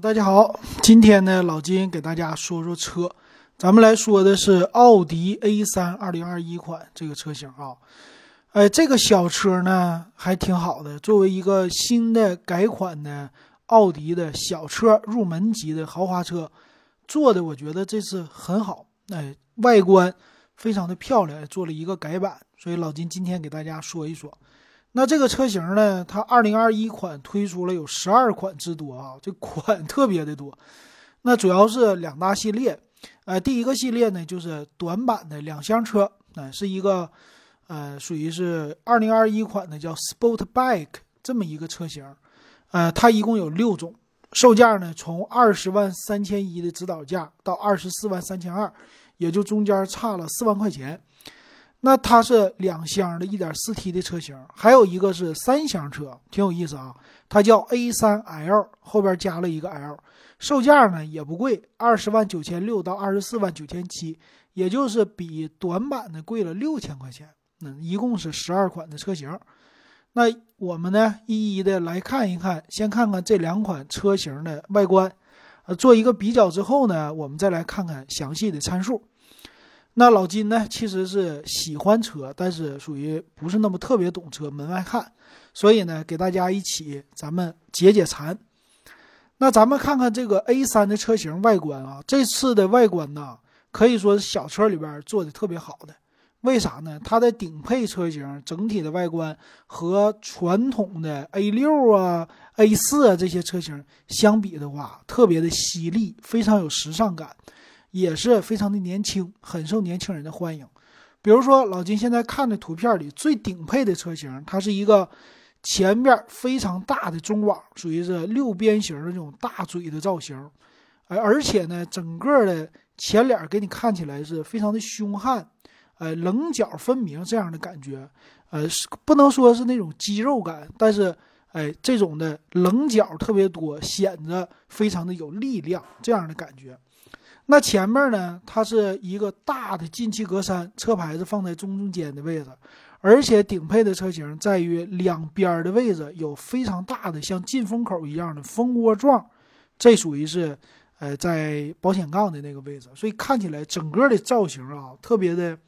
大家好，今天呢，老金给大家说说车，咱们来说的是奥迪 A3 2021款这个车型啊。哎，这个小车呢还挺好的，作为一个新的改款的奥迪的小车入门级的豪华车，做的我觉得这次很好。哎，外观非常的漂亮，做了一个改版，所以老金今天给大家说一说。那这个车型呢，它2021款推出了有十二款之多啊，这款特别的多。那主要是两大系列，呃，第一个系列呢就是短版的两厢车，呃，是一个。呃，属于是二零二一款的叫 Sportback 这么一个车型，呃，它一共有六种，售价呢从二十万三千一的指导价到二十四万三千二，也就中间差了四万块钱。那它是两厢的一点四 T 的车型，还有一个是三厢车，挺有意思啊，它叫 A 三 L，后边加了一个 L，售价呢也不贵，二十万九千六到二十四万九千七，也就是比短版的贵了六千块钱。那一共是十二款的车型，那我们呢一一的来看一看，先看看这两款车型的外观，呃，做一个比较之后呢，我们再来看看详细的参数。那老金呢其实是喜欢车，但是属于不是那么特别懂车，门外汉，所以呢给大家一起咱们解解馋。那咱们看看这个 A3 的车型外观啊，这次的外观呢可以说是小车里边做的特别好的。为啥呢？它的顶配车型整体的外观和传统的 A 六啊、A 四啊这些车型相比的话，特别的犀利，非常有时尚感，也是非常的年轻，很受年轻人的欢迎。比如说，老金现在看的图片里最顶配的车型，它是一个前面非常大的中网，属于是六边形的这种大嘴的造型，而而且呢，整个的前脸给你看起来是非常的凶悍。呃，棱角分明这样的感觉，呃，是不能说是那种肌肉感，但是，哎，这种的棱角特别多，显得非常的有力量，这样的感觉。那前面呢，它是一个大的进气格栅，车牌子放在中中间的位置，而且顶配的车型在于两边的位置有非常大的像进风口一样的蜂窝状，这属于是，呃，在保险杠的那个位置，所以看起来整个的造型啊，特别的。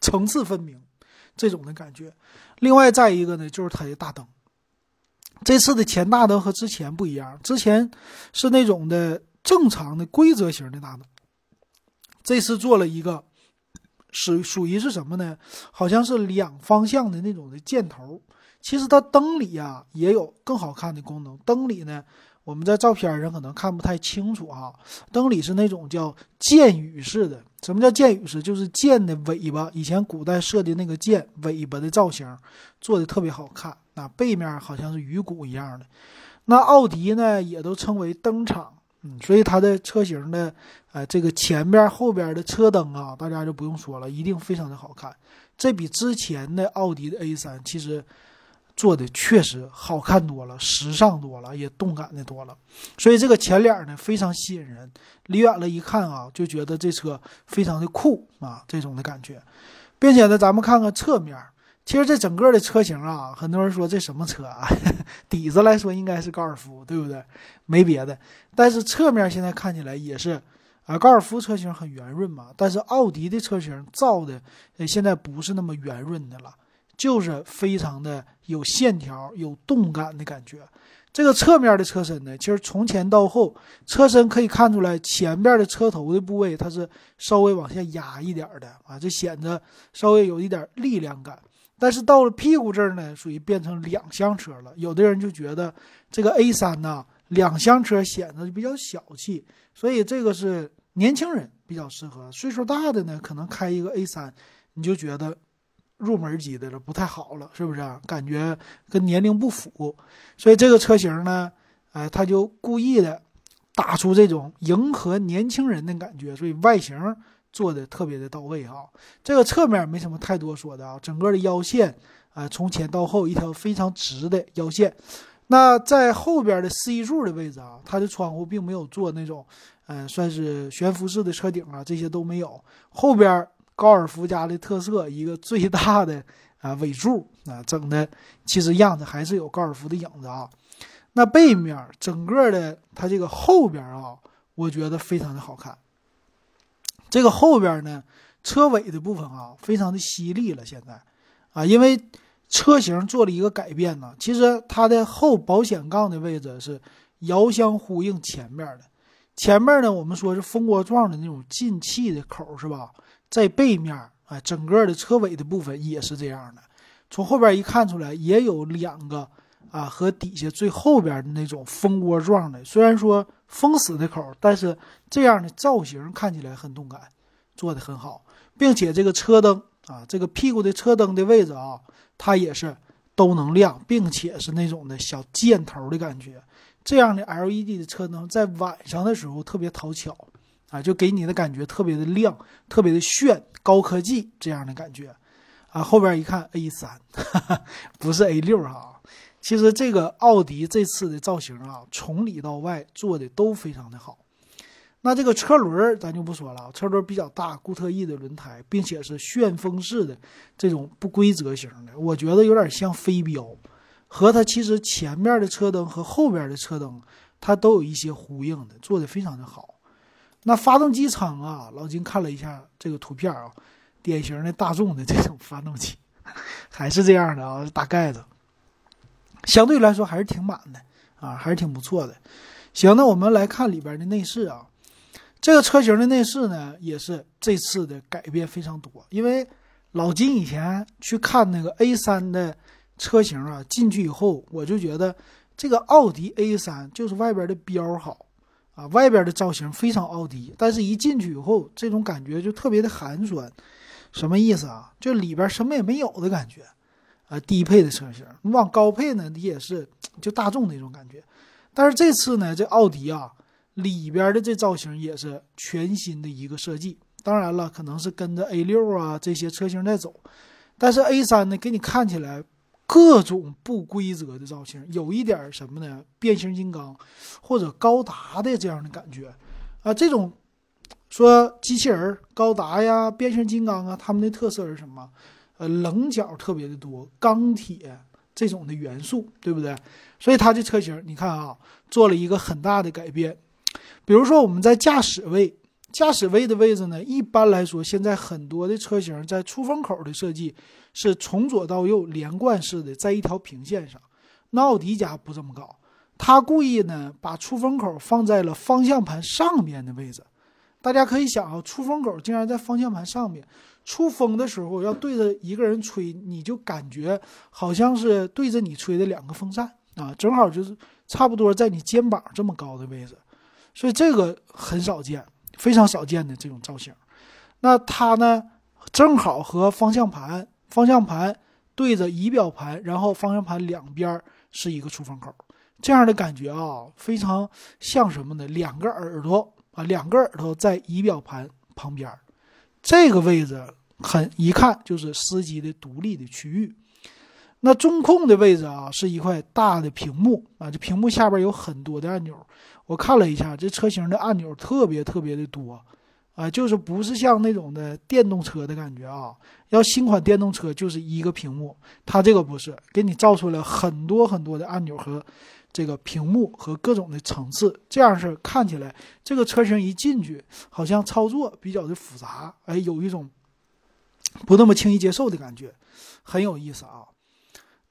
层次分明，这种的感觉。另外，再一个呢，就是它的大灯。这次的前大灯和之前不一样，之前是那种的正常的规则型的大灯，这次做了一个，是属于是什么呢？好像是两方向的那种的箭头。其实它灯里呀也有更好看的功能，灯里呢。我们在照片上可能看不太清楚哈，灯里是那种叫箭羽式的。什么叫箭羽式？就是箭的尾巴，以前古代设的那个箭尾巴的造型，做的特别好看。那背面好像是鱼骨一样的。那奥迪呢，也都称为灯厂，嗯，所以它的车型的，呃，这个前边后边的车灯啊，大家就不用说了，一定非常的好看。这比之前的奥迪的 A3 其实。做的确实好看多了，时尚多了，也动感的多了，所以这个前脸呢非常吸引人，离远了一看啊，就觉得这车非常的酷啊，这种的感觉，并且呢，咱们看看侧面，其实这整个的车型啊，很多人说这什么车啊，底子来说应该是高尔夫，对不对？没别的，但是侧面现在看起来也是啊，高尔夫车型很圆润嘛，但是奥迪的车型造的呃现在不是那么圆润的了。就是非常的有线条、有动感的感觉。这个侧面的车身呢，其实从前到后，车身可以看出来，前边的车头的部位它是稍微往下压一点的啊，这显得稍微有一点力量感。但是到了屁股这儿呢，属于变成两厢车了。有的人就觉得这个 A3 呢，两厢车显得比较小气，所以这个是年轻人比较适合。岁数大的呢，可能开一个 A3，你就觉得。入门级的了，不太好了，是不是啊？感觉跟年龄不符，所以这个车型呢，哎，他就故意的打出这种迎合年轻人的感觉，所以外形做的特别的到位啊。这个侧面没什么太多说的啊，整个的腰线啊，从前到后一条非常直的腰线。那在后边的 C 柱的位置啊，它的窗户并没有做那种，嗯，算是悬浮式的车顶啊，这些都没有，后边。高尔夫家的特色，一个最大的啊尾柱啊，整的其实样子还是有高尔夫的影子啊。那背面整个的它这个后边啊，我觉得非常的好看。这个后边呢，车尾的部分啊，非常的犀利了。现在啊，因为车型做了一个改变呢，其实它的后保险杠的位置是遥相呼应前面的。前面呢，我们说是蜂窝状的那种进气的口，是吧？在背面啊，整个的车尾的部分也是这样的。从后边一看出来，也有两个啊，和底下最后边的那种蜂窝状的，虽然说封死的口，但是这样的造型看起来很动感，做的很好，并且这个车灯啊，这个屁股的车灯的位置啊，它也是都能亮，并且是那种的小箭头的感觉。这样的 LED 的车灯在晚上的时候特别讨巧啊，就给你的感觉特别的亮，特别的炫，高科技这样的感觉。啊，后边一看 A 三，不是 A 六哈。其实这个奥迪这次的造型啊，从里到外做的都非常的好。那这个车轮咱就不说了，车轮比较大，固特异的轮胎，并且是旋风式的这种不规则型的，我觉得有点像飞镖，和它其实前面的车灯和后边的车灯它都有一些呼应的，做的非常的好。那发动机舱啊，老金看了一下这个图片啊。典型的大众的这种发动机，还是这样的啊，大盖子，相对来说还是挺满的啊，还是挺不错的。行，那我们来看里边的内饰啊，这个车型的内饰呢，也是这次的改变非常多。因为老金以前去看那个 A3 的车型啊，进去以后我就觉得这个奥迪 A3 就是外边的标好啊，外边的造型非常奥迪，但是一进去以后，这种感觉就特别的寒酸。什么意思啊？就里边什么也没有的感觉，啊，低配的车型，你往高配呢，你也是就大众那种感觉。但是这次呢，这奥迪啊，里边的这造型也是全新的一个设计。当然了，可能是跟着 A 六啊这些车型在走，但是 A 三呢，给你看起来各种不规则的造型，有一点什么呢？变形金刚或者高达的这样的感觉，啊，这种。说机器人高达呀、变形金刚啊，他们的特色是什么？呃，棱角特别的多，钢铁这种的元素，对不对？所以它这车型，你看啊，做了一个很大的改变。比如说我们在驾驶位，驾驶位的位置呢，一般来说，现在很多的车型在出风口的设计是从左到右连贯式的，在一条平线上。那奥迪家不这么搞，他故意呢把出风口放在了方向盘上面的位置。大家可以想啊，出风口竟然在方向盘上面，出风的时候要对着一个人吹，你就感觉好像是对着你吹的两个风扇啊，正好就是差不多在你肩膀这么高的位置，所以这个很少见，非常少见的这种造型。那它呢，正好和方向盘，方向盘对着仪表盘，然后方向盘两边是一个出风口，这样的感觉啊，非常像什么呢？两个耳朵。啊，两个耳朵在仪表盘旁边，这个位置很一看就是司机的独立的区域。那中控的位置啊，是一块大的屏幕啊，这屏幕下边有很多的按钮。我看了一下，这车型的按钮特别特别的多啊，就是不是像那种的电动车的感觉啊。要新款电动车就是一个屏幕，它这个不是，给你造出来很多很多的按钮和。这个屏幕和各种的层次，这样是看起来这个车型一进去，好像操作比较的复杂，哎，有一种不那么轻易接受的感觉，很有意思啊。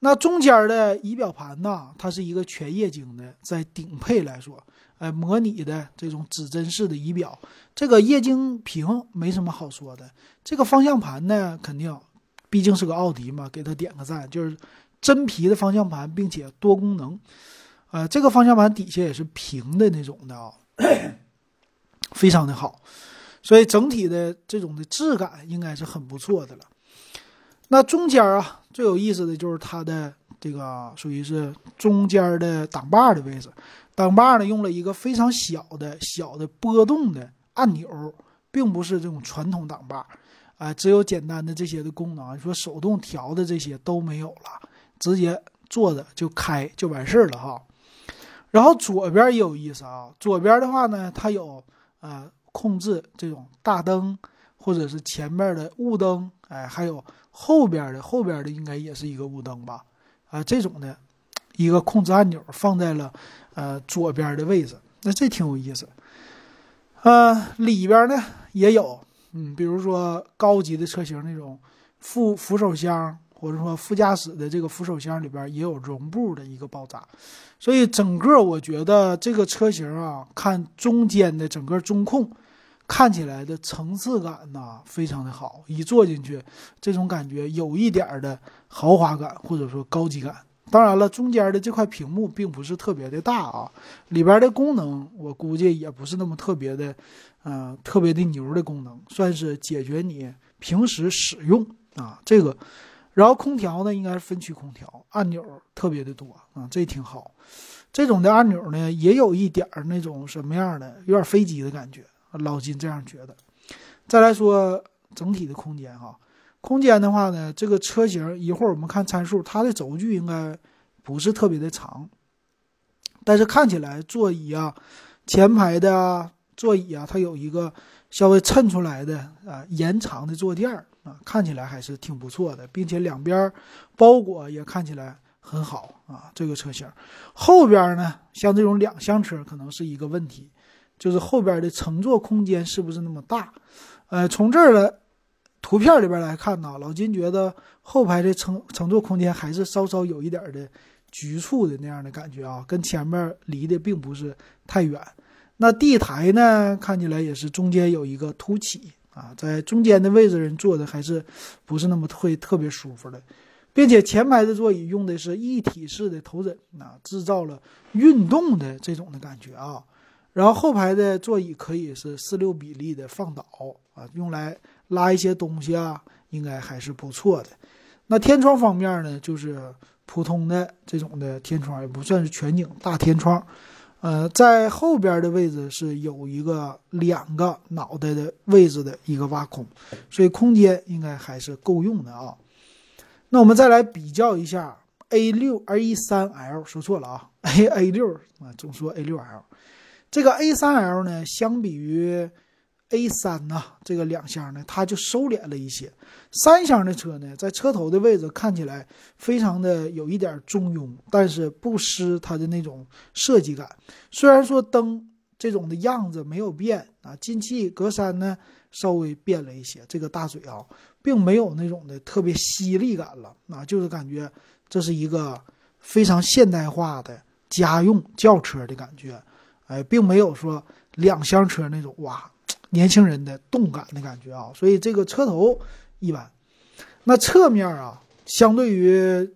那中间的仪表盘呢，它是一个全液晶的，在顶配来说，哎，模拟的这种指针式的仪表，这个液晶屏没什么好说的。这个方向盘呢，肯定，毕竟是个奥迪嘛，给他点个赞，就是真皮的方向盘，并且多功能。呃，这个方向盘底下也是平的那种的啊，非常的好，所以整体的这种的质感应该是很不错的了。那中间啊，最有意思的就是它的这个属于是中间的挡把的位置，挡把呢用了一个非常小的小的波动的按钮，并不是这种传统挡把，啊，只有简单的这些的功能，说手动调的这些都没有了，直接坐着就开就完事儿了哈。然后左边也有意思啊，左边的话呢，它有呃控制这种大灯或者是前面的雾灯，哎，还有后边的后边的应该也是一个雾灯吧，啊，这种的一个控制按钮放在了呃左边的位置，那这挺有意思。呃，里边呢也有，嗯，比如说高级的车型那种副扶手箱，或者说副驾驶的这个扶手箱里边也有绒布的一个包扎，所以整个我觉得这个车型啊，看中间的整个中控。看起来的层次感呐，非常的好，一坐进去，这种感觉有一点的豪华感或者说高级感。当然了，中间的这块屏幕并不是特别的大啊，里边的功能我估计也不是那么特别的，嗯，特别的牛的功能，算是解决你平时使用啊这个。然后空调呢，应该是分区空调，按钮特别的多啊，这挺好。这种的按钮呢，也有一点那种什么样的，有点飞机的感觉。老金这样觉得。再来说整体的空间哈，空间的话呢，这个车型一会儿我们看参数，它的轴距应该不是特别的长，但是看起来座椅啊，前排的座椅啊，它有一个稍微衬出来的啊延长的坐垫儿啊，看起来还是挺不错的，并且两边包裹也看起来很好啊。这个车型后边呢，像这种两厢车可能是一个问题。就是后边的乘坐空间是不是那么大？呃，从这儿的图片里边来看呢，老金觉得后排的乘乘坐空间还是稍稍有一点的局促的那样的感觉啊，跟前面离的并不是太远。那地台呢，看起来也是中间有一个凸起啊，在中间的位置人坐的还是不是那么会特别舒服的，并且前排的座椅用的是一体式的头枕啊，制造了运动的这种的感觉啊。然后后排的座椅可以是四六比例的放倒啊，用来拉一些东西啊，应该还是不错的。那天窗方面呢，就是普通的这种的天窗，也不算是全景大天窗。呃，在后边的位置是有一个两个脑袋的位置的一个挖孔，所以空间应该还是够用的啊。那我们再来比较一下 A 六 A 三 L，说错了啊，A A 六啊，总说 A 六 L。这个 A3L 呢，相比于 A3 呢，这个两厢呢，它就收敛了一些。三厢的车呢，在车头的位置看起来非常的有一点中庸，但是不失它的那种设计感。虽然说灯这种的样子没有变啊，进气格栅呢稍微变了一些，这个大嘴啊，并没有那种的特别犀利感了啊，就是感觉这是一个非常现代化的家用轿车的感觉。哎，并没有说两厢车那种哇，年轻人的动感的感觉啊，所以这个车头一般。那侧面啊，相对于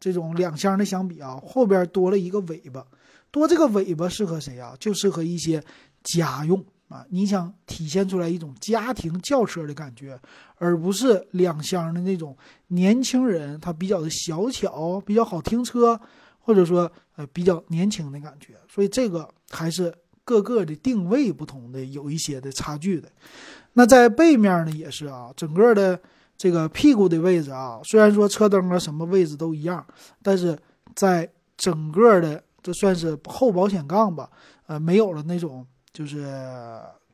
这种两厢的相比啊，后边多了一个尾巴，多这个尾巴适合谁啊？就适合一些家用啊，你想体现出来一种家庭轿车的感觉，而不是两厢的那种年轻人他比较的小巧，比较好停车。或者说，呃，比较年轻的感觉，所以这个还是各个的定位不同的，有一些的差距的。那在背面呢，也是啊，整个的这个屁股的位置啊，虽然说车灯啊什么位置都一样，但是在整个的这算是后保险杠吧，呃，没有了那种就是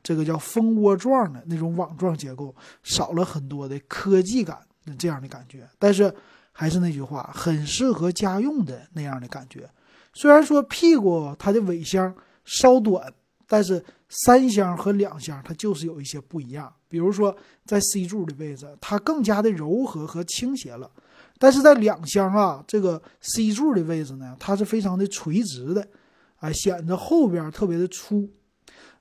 这个叫蜂窝状的那种网状结构，少了很多的科技感这样的感觉，但是。还是那句话，很适合家用的那样的感觉。虽然说屁股它的尾箱稍短，但是三厢和两厢它就是有一些不一样。比如说在 C 柱的位置，它更加的柔和和倾斜了；但是在两厢啊，这个 C 柱的位置呢，它是非常的垂直的，啊，显得后边特别的粗。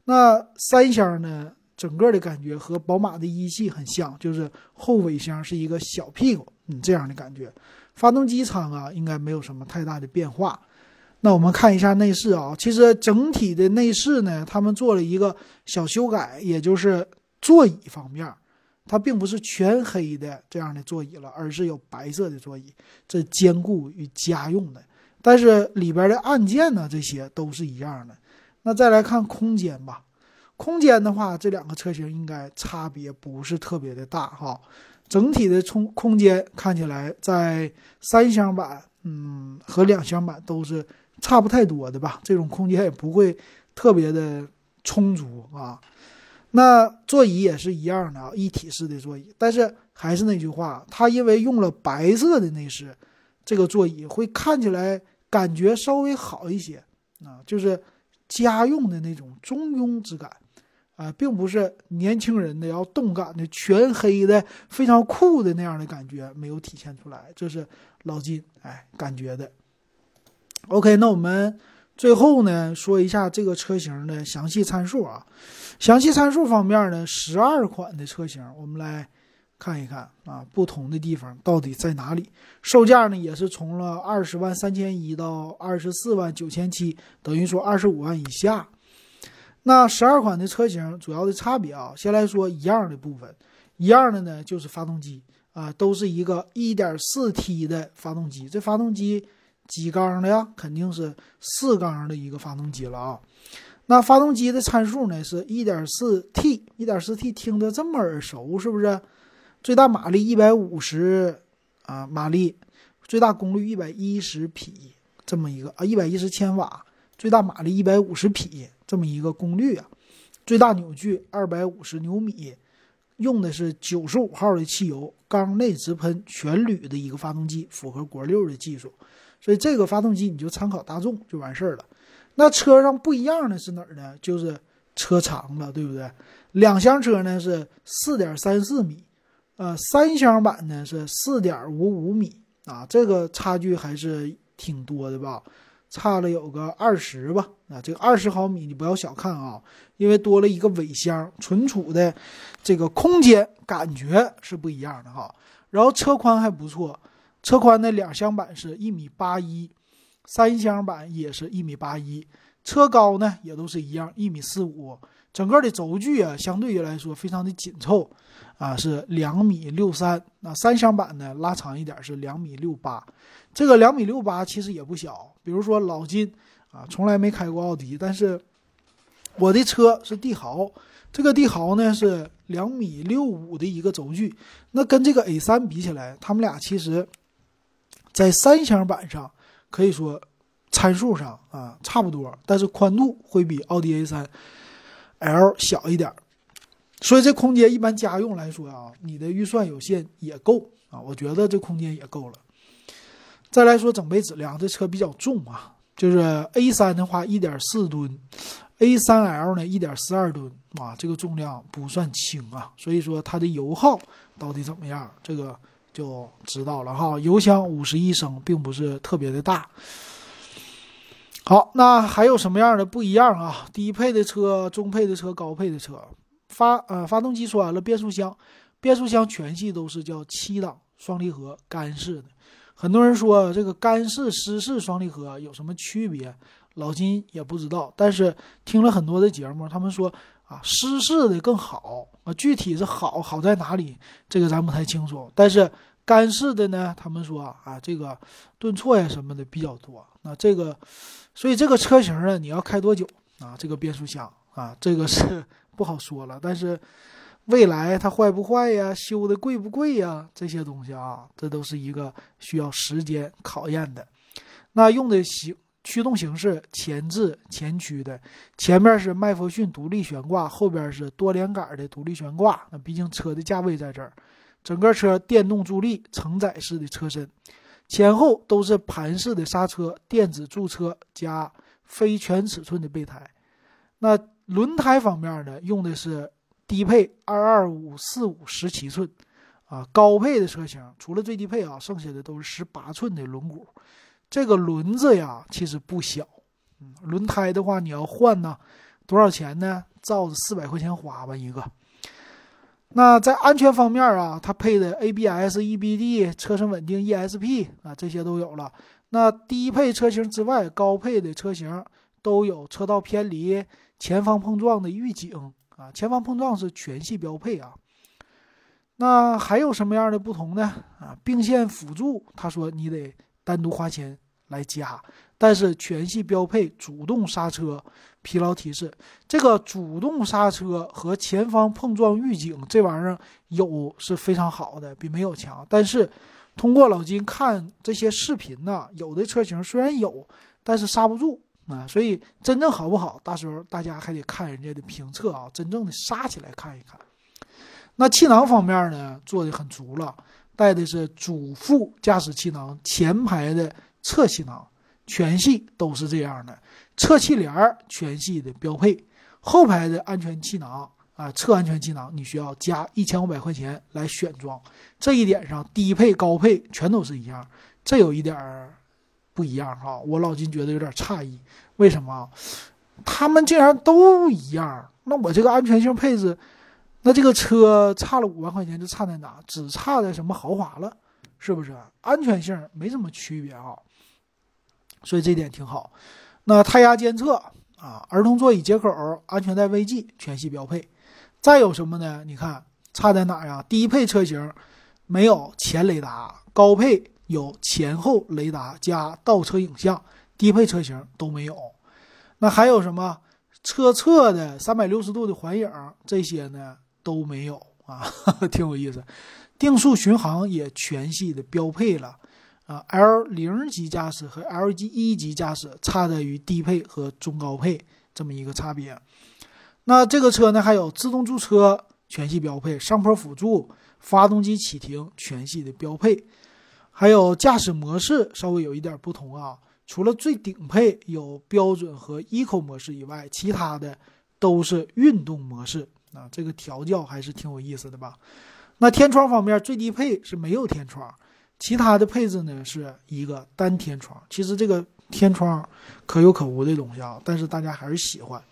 那三厢呢，整个的感觉和宝马的一系很像，就是后尾箱是一个小屁股。嗯，这样的感觉，发动机舱啊，应该没有什么太大的变化。那我们看一下内饰啊，其实整体的内饰呢，他们做了一个小修改，也就是座椅方面，它并不是全黑的这样的座椅了，而是有白色的座椅，这兼顾于家用的。但是里边的按键呢，这些都是一样的。那再来看空间吧，空间的话，这两个车型应该差别不是特别的大哈。整体的充空间看起来，在三厢版，嗯，和两厢版都是差不太多的吧。这种空间也不会特别的充足啊。那座椅也是一样的啊，一体式的座椅。但是还是那句话，它因为用了白色的内饰，这个座椅会看起来感觉稍微好一些啊，就是家用的那种中庸之感啊，并不是年轻人的要动感的全黑的非常酷的那样的感觉没有体现出来，这是老金哎感觉的。OK，那我们最后呢说一下这个车型的详细参数啊。详细参数方面呢，十二款的车型，我们来看一看啊，不同的地方到底在哪里？售价呢也是从了二十万三千一到二十四万九千七，等于说二十五万以下。那十二款的车型主要的差别啊，先来说一样的部分，一样的呢就是发动机啊，都是一个一点四 T 的发动机，这发动机几缸的呀？肯定是四缸的一个发动机了啊。那发动机的参数呢？是 1.4T，1.4T 听着这么耳熟，是不是？最大马力150啊马力，最大功率110匹，这么一个啊，110千瓦，最大马力150匹，这么一个功率啊，最大扭矩250牛米，用的是95号的汽油，缸内直喷全铝的一个发动机，符合国六的技术，所以这个发动机你就参考大众就完事儿了。那车上不一样的是哪儿呢？就是车长了，对不对？两厢车呢是四点三四米，呃，三厢版呢是四点五五米啊，这个差距还是挺多的吧？差了有个二十吧？啊，这个二十毫米你不要小看啊，因为多了一个尾箱，存储的这个空间感觉是不一样的哈。然后车宽还不错，车宽呢两厢版是一米八一。三厢版也是一米八一，车高呢也都是一样一米四五，整个的轴距啊相对于来说非常的紧凑，啊是两米六三。那三厢版呢拉长一点是两米六八，这个两米六八其实也不小。比如说老金啊从来没开过奥迪，但是我的车是帝豪，这个帝豪呢是两米六五的一个轴距，那跟这个 A 三比起来，他们俩其实，在三厢版上。可以说，参数上啊差不多，但是宽度会比奥迪 A3 L 小一点，所以这空间一般家用来说啊，你的预算有限也够啊，我觉得这空间也够了。再来说整备质量，这车比较重啊，就是 A3 的话一点四吨，A3L 呢一点四二吨啊，这个重量不算轻啊，所以说它的油耗到底怎么样？这个。就知道了哈，油箱五十一升，并不是特别的大。好，那还有什么样的不一样啊？低配的车、中配的车、高配的车，发呃发动机说完了，变速箱，变速箱全系都是叫七档双离合干式的。很多人说这个干式、湿式双离合有什么区别？老金也不知道，但是听了很多的节目，他们说。啊，湿式的更好啊，具体是好好在哪里，这个咱不太清楚。但是干式的呢，他们说啊，这个顿挫呀什么的比较多。那这个，所以这个车型呢，你要开多久啊？这个变速箱啊，这个是不好说了。但是未来它坏不坏呀？修的贵不贵呀？这些东西啊，这都是一个需要时间考验的。那用的行。驱动形式前置前驱的，前面是麦弗逊独立悬挂，后边是多连杆的独立悬挂。那毕竟车的价位在这儿，整个车电动助力承载式的车身，前后都是盘式的刹车，电子驻车加非全尺寸的备胎。那轮胎方面呢，用的是低配二二五四五十七寸，啊，高配的车型除了最低配啊，剩下的都是十八寸的轮毂。这个轮子呀，其实不小，嗯，轮胎的话你要换呢，多少钱呢？照着四百块钱花吧一个。那在安全方面啊，它配的 ABS、EBD、车身稳定、ESP 啊，这些都有了。那低配车型之外，高配的车型都有车道偏离、前方碰撞的预警啊，前方碰撞是全系标配啊。那还有什么样的不同呢？啊，并线辅助，他说你得。单独花钱来加，但是全系标配主动刹车、疲劳提示。这个主动刹车和前方碰撞预警这玩意儿有是非常好的，比没有强。但是通过老金看这些视频呢，有的车型虽然有，但是刹不住啊。所以真正好不好，到时候大家还得看人家的评测啊，真正的杀起来看一看。那气囊方面呢，做的很足了。带的是主副驾驶气囊，前排的侧气囊，全系都是这样的，侧气帘全系的标配，后排的安全气囊啊，侧安全气囊你需要加一千五百块钱来选装，这一点上低配高配全都是一样，这有一点儿不一样哈，我老金觉得有点诧异，为什么？他们竟然都一样？那我这个安全性配置，那这个车差了五万块钱就差在哪？只差在什么豪华了？是不是？安全性没什么区别啊，所以这点挺好。那胎压监测啊，儿童座椅接口、安全带 VG 全系标配。再有什么呢？你看差在哪呀？低配车型没有前雷达，高配有前后雷达加倒车影像，低配车型都没有。那还有什么车侧的三百六十度的环影这些呢都没有啊，挺有意思。定速巡航也全系的标配了啊，L 零级驾驶和 L 级一级驾驶差在于低配和中高配这么一个差别。那这个车呢还有自动驻车全系标配，上坡辅助、发动机启停全系的标配，还有驾驶模式稍微有一点不同啊。除了最顶配有标准和 Eco 模式以外，其他的都是运动模式啊。这个调教还是挺有意思的吧？那天窗方面，最低配是没有天窗，其他的配置呢是一个单天窗。其实这个天窗可有可无的东西啊，但是大家还是喜欢。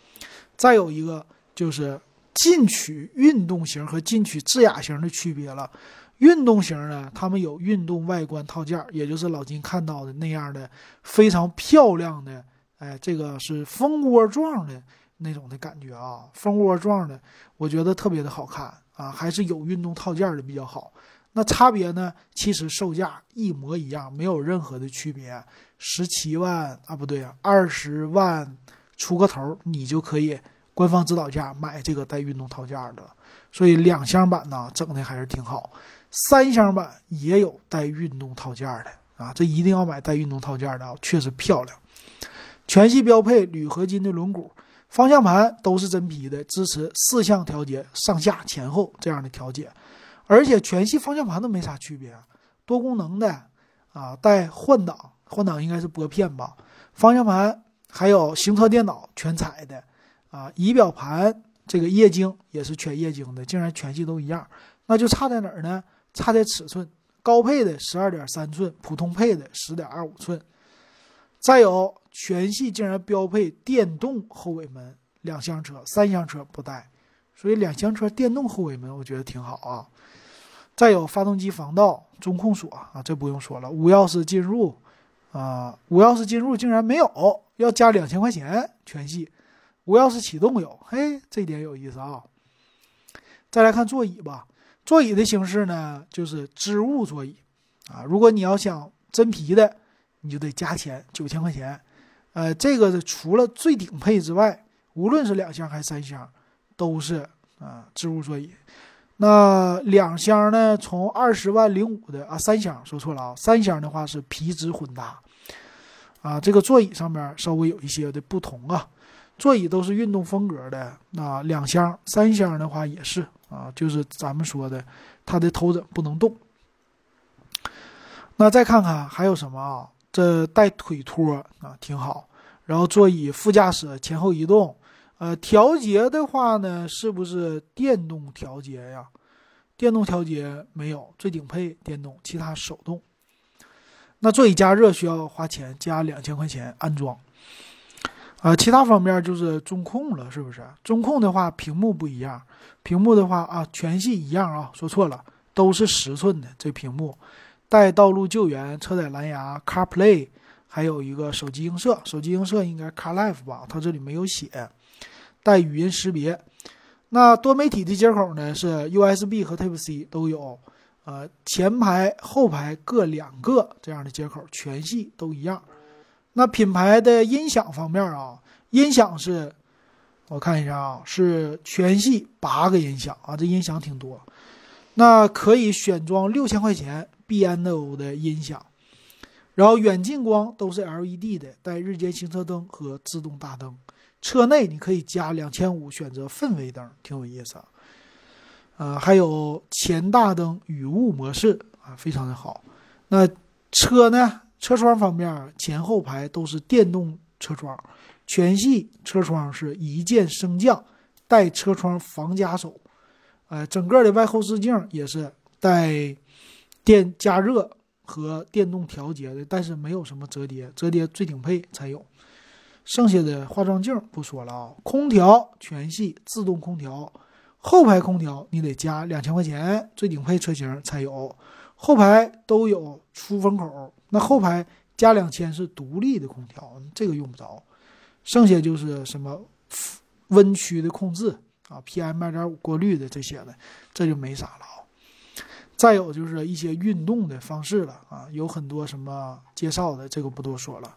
再有一个就是进取运动型和进取智雅型的区别了。运动型呢，他们有运动外观套件，也就是老金看到的那样的非常漂亮的，哎，这个是蜂窝状的那种的感觉啊，蜂窝状的，我觉得特别的好看啊，还是有运动套件的比较好。那差别呢，其实售价一模一样，没有任何的区别，十七万啊，不对啊，二十万出个头，你就可以官方指导价买这个带运动套件的。所以两厢版呢，整的还是挺好。三厢版也有带运动套件的啊，这一定要买带运动套件的啊，确实漂亮。全系标配铝合金的轮毂，方向盘都是真皮的，支持四项调节，上下前后这样的调节，而且全系方向盘都没啥区别，多功能的啊，带换挡，换挡应该是拨片吧。方向盘还有行车电脑全彩的啊，仪表盘这个液晶也是全液晶的，竟然全系都一样，那就差在哪儿呢？差在尺寸，高配的十二点三寸，普通配的十点二五寸。再有全系竟然标配电动后尾门，两厢车、三厢车不带，所以两厢车电动后尾门我觉得挺好啊。再有发动机防盗、中控锁啊，这不用说了，无钥匙进入啊，无钥匙进入竟然没有，要加两千块钱全系，无钥匙启动有，嘿，这点有意思啊。再来看座椅吧。座椅的形式呢，就是织物座椅，啊，如果你要想真皮的，你就得加钱九千块钱，呃，这个除了最顶配之外，无论是两厢还是三厢，都是啊织物座椅。那两厢呢，从二十万零五的啊，三厢说错了啊，三厢的话是皮质混搭，啊，这个座椅上面稍微有一些的不同啊，座椅都是运动风格的，那两厢、三厢的话也是。啊，就是咱们说的，它的头枕不能动。那再看看还有什么啊？这带腿托啊，挺好。然后座椅副驾驶前后移动，呃，调节的话呢，是不是电动调节呀？电动调节没有，最顶配电动，其他手动。那座椅加热需要花钱，加两千块钱安装。啊，其他方面就是中控了，是不是？中控的话，屏幕不一样。屏幕的话啊，全系一样啊，说错了，都是十寸的这屏幕，带道路救援、车载蓝牙、CarPlay，还有一个手机映射。手机映射应该 CarLife 吧？它这里没有写。带语音识别。那多媒体的接口呢？是 USB 和 Type C 都有。呃，前排、后排各两个这样的接口，全系都一样。那品牌的音响方面啊，音响是，我看一下啊，是全系八个音响啊，这音响挺多。那可以选装六千块钱 BNO 的音响，然后远近光都是 LED 的，带日间行车灯和自动大灯。车内你可以加两千五选择氛围灯，挺有意思啊。呃，还有前大灯雨雾模式啊，非常的好。那车呢？车窗方面，前后排都是电动车窗，全系车窗是一键升降，带车窗防夹手，呃，整个的外后视镜也是带电加热和电动调节的，但是没有什么折叠，折叠最顶配才有。剩下的化妆镜不说了啊，空调全系自动空调，后排空调你得加两千块钱，最顶配车型才有，后排都有出风口，那后排加两千是独立的空调，这个用不着。剩下就是什么温区的控制啊，PM 二点五过滤的这些的，这就没啥了啊。再有就是一些运动的方式了啊，有很多什么介绍的，这个不多说了。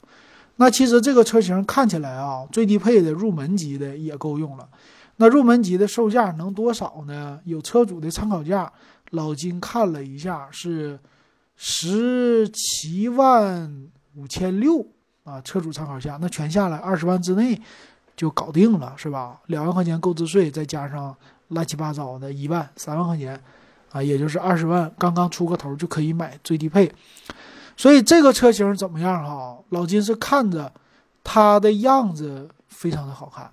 那其实这个车型看起来啊，最低配的入门级的也够用了。那入门级的售价能多少呢？有车主的参考价，老金看了一下是十七万五千六啊，车主参考价。那全下来二十万之内就搞定了，是吧？两万块钱购置税，再加上乱七八糟的一万三万块钱啊，也就是二十万，刚刚出个头就可以买最低配。所以这个车型怎么样哈？老金是看着它的样子非常的好看，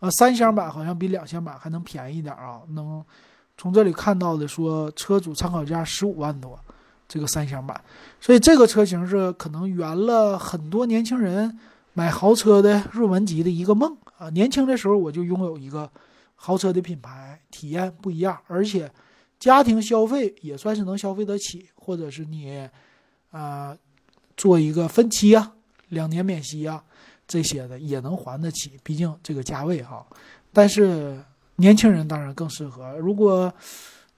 啊，三厢版好像比两厢版还能便宜点啊，能从这里看到的说车主参考价十五万多，这个三厢版，所以这个车型是可能圆了很多年轻人买豪车的入门级的一个梦啊。年轻的时候我就拥有一个豪车的品牌，体验不一样，而且家庭消费也算是能消费得起，或者是你。啊，做一个分期啊，两年免息啊，这些的也能还得起，毕竟这个价位哈。但是年轻人当然更适合。如果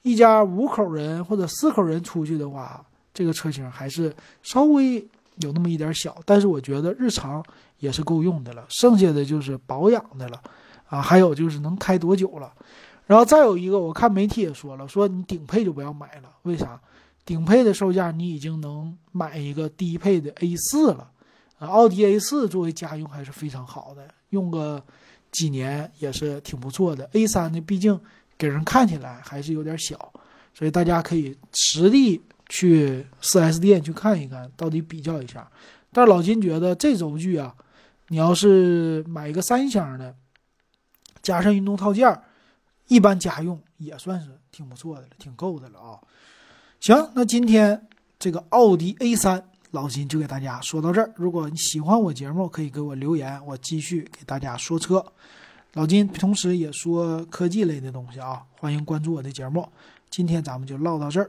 一家五口人或者四口人出去的话，这个车型还是稍微有那么一点小，但是我觉得日常也是够用的了。剩下的就是保养的了啊，还有就是能开多久了。然后再有一个，我看媒体也说了，说你顶配就不要买了，为啥？顶配的售价，你已经能买一个低配的 A 四了，啊，奥迪 A 四作为家用还是非常好的，用个几年也是挺不错的。A 三呢，毕竟给人看起来还是有点小，所以大家可以实地去 4S 店去看一看，到底比较一下。但老金觉得这轴距啊，你要是买一个三厢的，加上运动套件，一般家用也算是挺不错的了，挺够的了啊。行，那今天这个奥迪 A 三老金就给大家说到这儿。如果你喜欢我节目，可以给我留言，我继续给大家说车。老金同时也说科技类的东西啊，欢迎关注我的节目。今天咱们就唠到这儿。